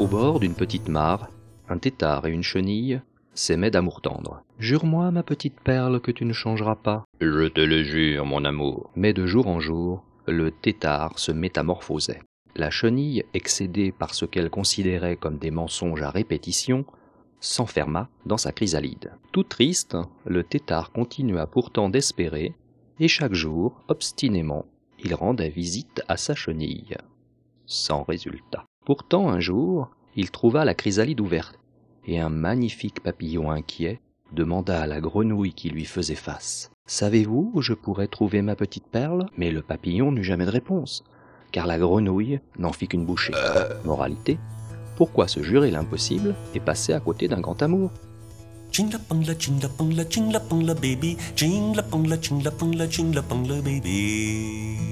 Au bord d'une petite mare, un tétard et une chenille s'aimaient d'amour tendre. Jure-moi, ma petite perle, que tu ne changeras pas. Je te le jure, mon amour. Mais de jour en jour, le tétard se métamorphosait. La chenille, excédée par ce qu'elle considérait comme des mensonges à répétition, s'enferma dans sa chrysalide. Tout triste, le tétard continua pourtant d'espérer, et chaque jour, obstinément, il rendait visite à sa chenille. Sans résultat. Pourtant, un jour, il trouva la chrysalide ouverte, et un magnifique papillon inquiet demanda à la grenouille qui lui faisait face. Savez-vous où je pourrais trouver ma petite perle? Mais le papillon n'eut jamais de réponse, car la grenouille n'en fit qu'une bouchée. Moralité pourquoi se jurer l'impossible et passer à côté d'un grand amour? Baby. baby.